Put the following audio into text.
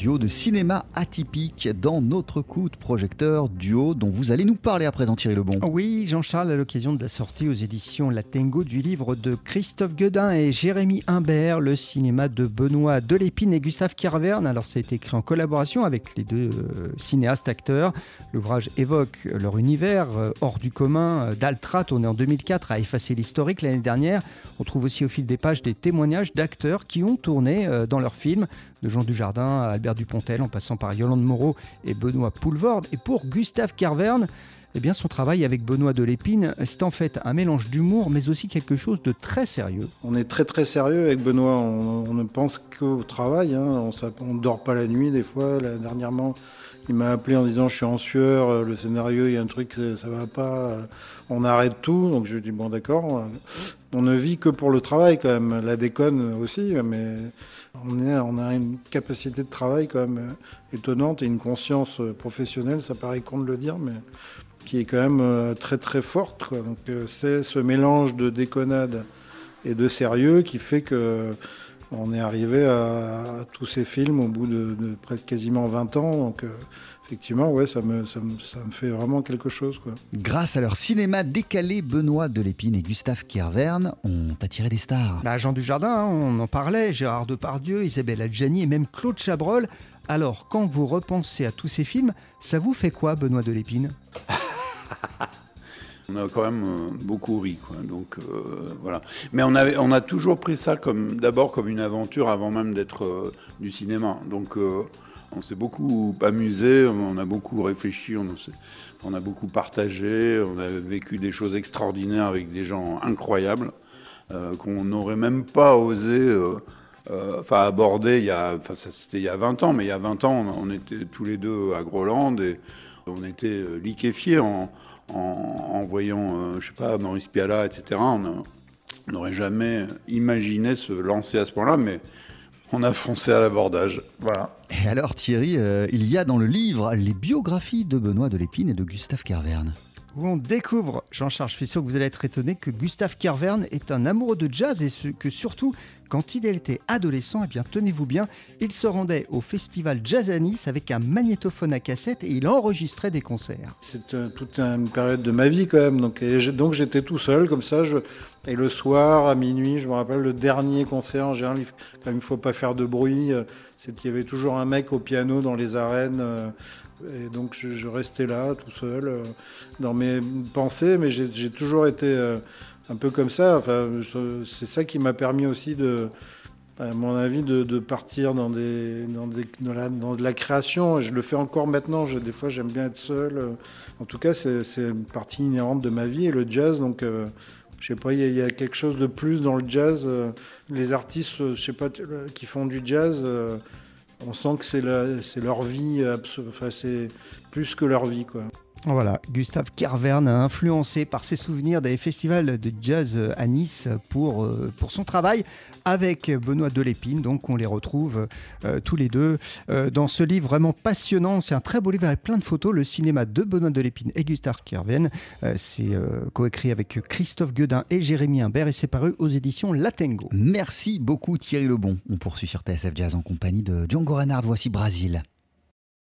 duo de cinéma atypique dans notre coup de projecteur duo dont vous allez nous parler à présent Thierry Lebon. Oui, Jean-Charles, à l'occasion de la sortie aux éditions Latengo du livre de Christophe Guedin et Jérémy Imbert, le cinéma de Benoît Delépine et Gustave Carverne. Alors ça a été écrit en collaboration avec les deux euh, cinéastes acteurs. L'ouvrage évoque leur univers euh, hors du commun euh, d'Altra, tourné en 2004, a effacé l'historique l'année dernière. On trouve aussi au fil des pages des témoignages d'acteurs qui ont tourné dans leur film, de Jean Dujardin à Albert Dupontel, en passant par Yolande Moreau et Benoît Poulvorde. Et pour Gustave Carverne, eh bien, son travail avec Benoît Delépine, c'est en fait un mélange d'humour, mais aussi quelque chose de très sérieux. On est très très sérieux avec Benoît, on, ne pense qu'au travail, hein. on ne dort pas la nuit des fois. dernièrement, il m'a appelé en disant je suis en sueur, euh, le scénario, il y a un truc, ça va pas, euh, on arrête tout. Donc je lui dis bon d'accord, on ne vit que pour le travail quand même, la déconne aussi, mais on, a une capacité de travail quand même euh, étonnante et une conscience professionnelle, ça paraît con de le dire, mais qui est quand même très très forte. Donc c'est ce mélange de déconnade et de sérieux qui fait que on est arrivé à, tous ces films au bout de, près de quasiment 20 ans. Donc, euh, effectivement, ouais, ça me, ça, me, fait vraiment quelque chose. Quoi. Grâce à leur cinéma décalé, Benoît Delépine et Gustave Kierverne ont attiré des stars. Bah, Jean Dujardin, hein, on en parlait, Gérard Depardieu, Isabelle Adjani et même Claude Chabrol. Alors, quand vous repensez à tous ces films, ça vous fait quoi, Benoît Delépine? on a quand même euh, beaucoup ri. Donc euh, voilà. Mais on, a toujours pris ça comme d'abord comme une aventure avant même d'être euh, du cinéma. Donc on s'est beaucoup amusé, on a beaucoup réfléchi, on, a beaucoup partagé, on a vécu des choses extraordinaires avec des gens incroyables qu'on n'aurait même pas osé. enfin, aborder il y a, c'était il y a 20 ans, mais il y a 20 ans, on, on était tous les deux à Groland et on était liquéfiés en, en, voyant, euh, je sais pas, Maurice Piala, etc. On n'aurait jamais imaginé se lancer à ce point-là, mais on a foncé à l'abordage. Voilà. Et alors Thierry, euh, il y a dans le livre les biographies de Benoît Delépine et de Gustave Carverne où on découvre, Jean-Charles, je suis sûr que vous allez être étonné, que Gustave Carverne est un amoureux de jazz et que surtout, quand il était adolescent, eh bien tenez-vous bien, il se rendait au festival Jazz avec un magnétophone à cassette et il enregistrait des concerts. C'est toute une période de ma vie quand même, donc, donc j'étais tout seul comme ça, et le soir à minuit, je me rappelle le dernier concert, en général, il ne faut pas faire de bruit, euh, c'est qu'il y avait toujours un mec au piano dans les arènes. Euh, et donc je, restais là tout seul euh, dans mes pensées, mais j'ai toujours été un peu comme ça. Enfin, c'est ça qui m'a permis aussi à mon avis, de, partir dans, de la création. Je le fais encore maintenant. Des fois, j'aime bien être seul. En tout cas, c'est une partie inhérente de ma vie et le jazz. Donc, euh, je sais pas, il y, a quelque chose de plus dans le jazz. Les artistes, je sais pas, qui font du jazz on sent que c'est leur vie, enfin, c'est plus que leur vie. Quoi. Voilà, Gustave Carverne influencé par ses souvenirs des festivals de jazz à Nice pour, euh, pour son travail avec Benoît Delépine. Donc on les retrouve euh, tous les deux euh, dans ce livre vraiment passionnant. C'est un très beau livre avec plein de photos. Le cinéma de Benoît Delépine et Gustave Carverne. c'est coécrit avec Christophe Guedin et Jérémy Imbert et c'est paru aux éditions Latengo. Merci beaucoup Thierry Lebon. On poursuit sur TSF Jazz en compagnie de Django Reinhardt. Voici Brasil.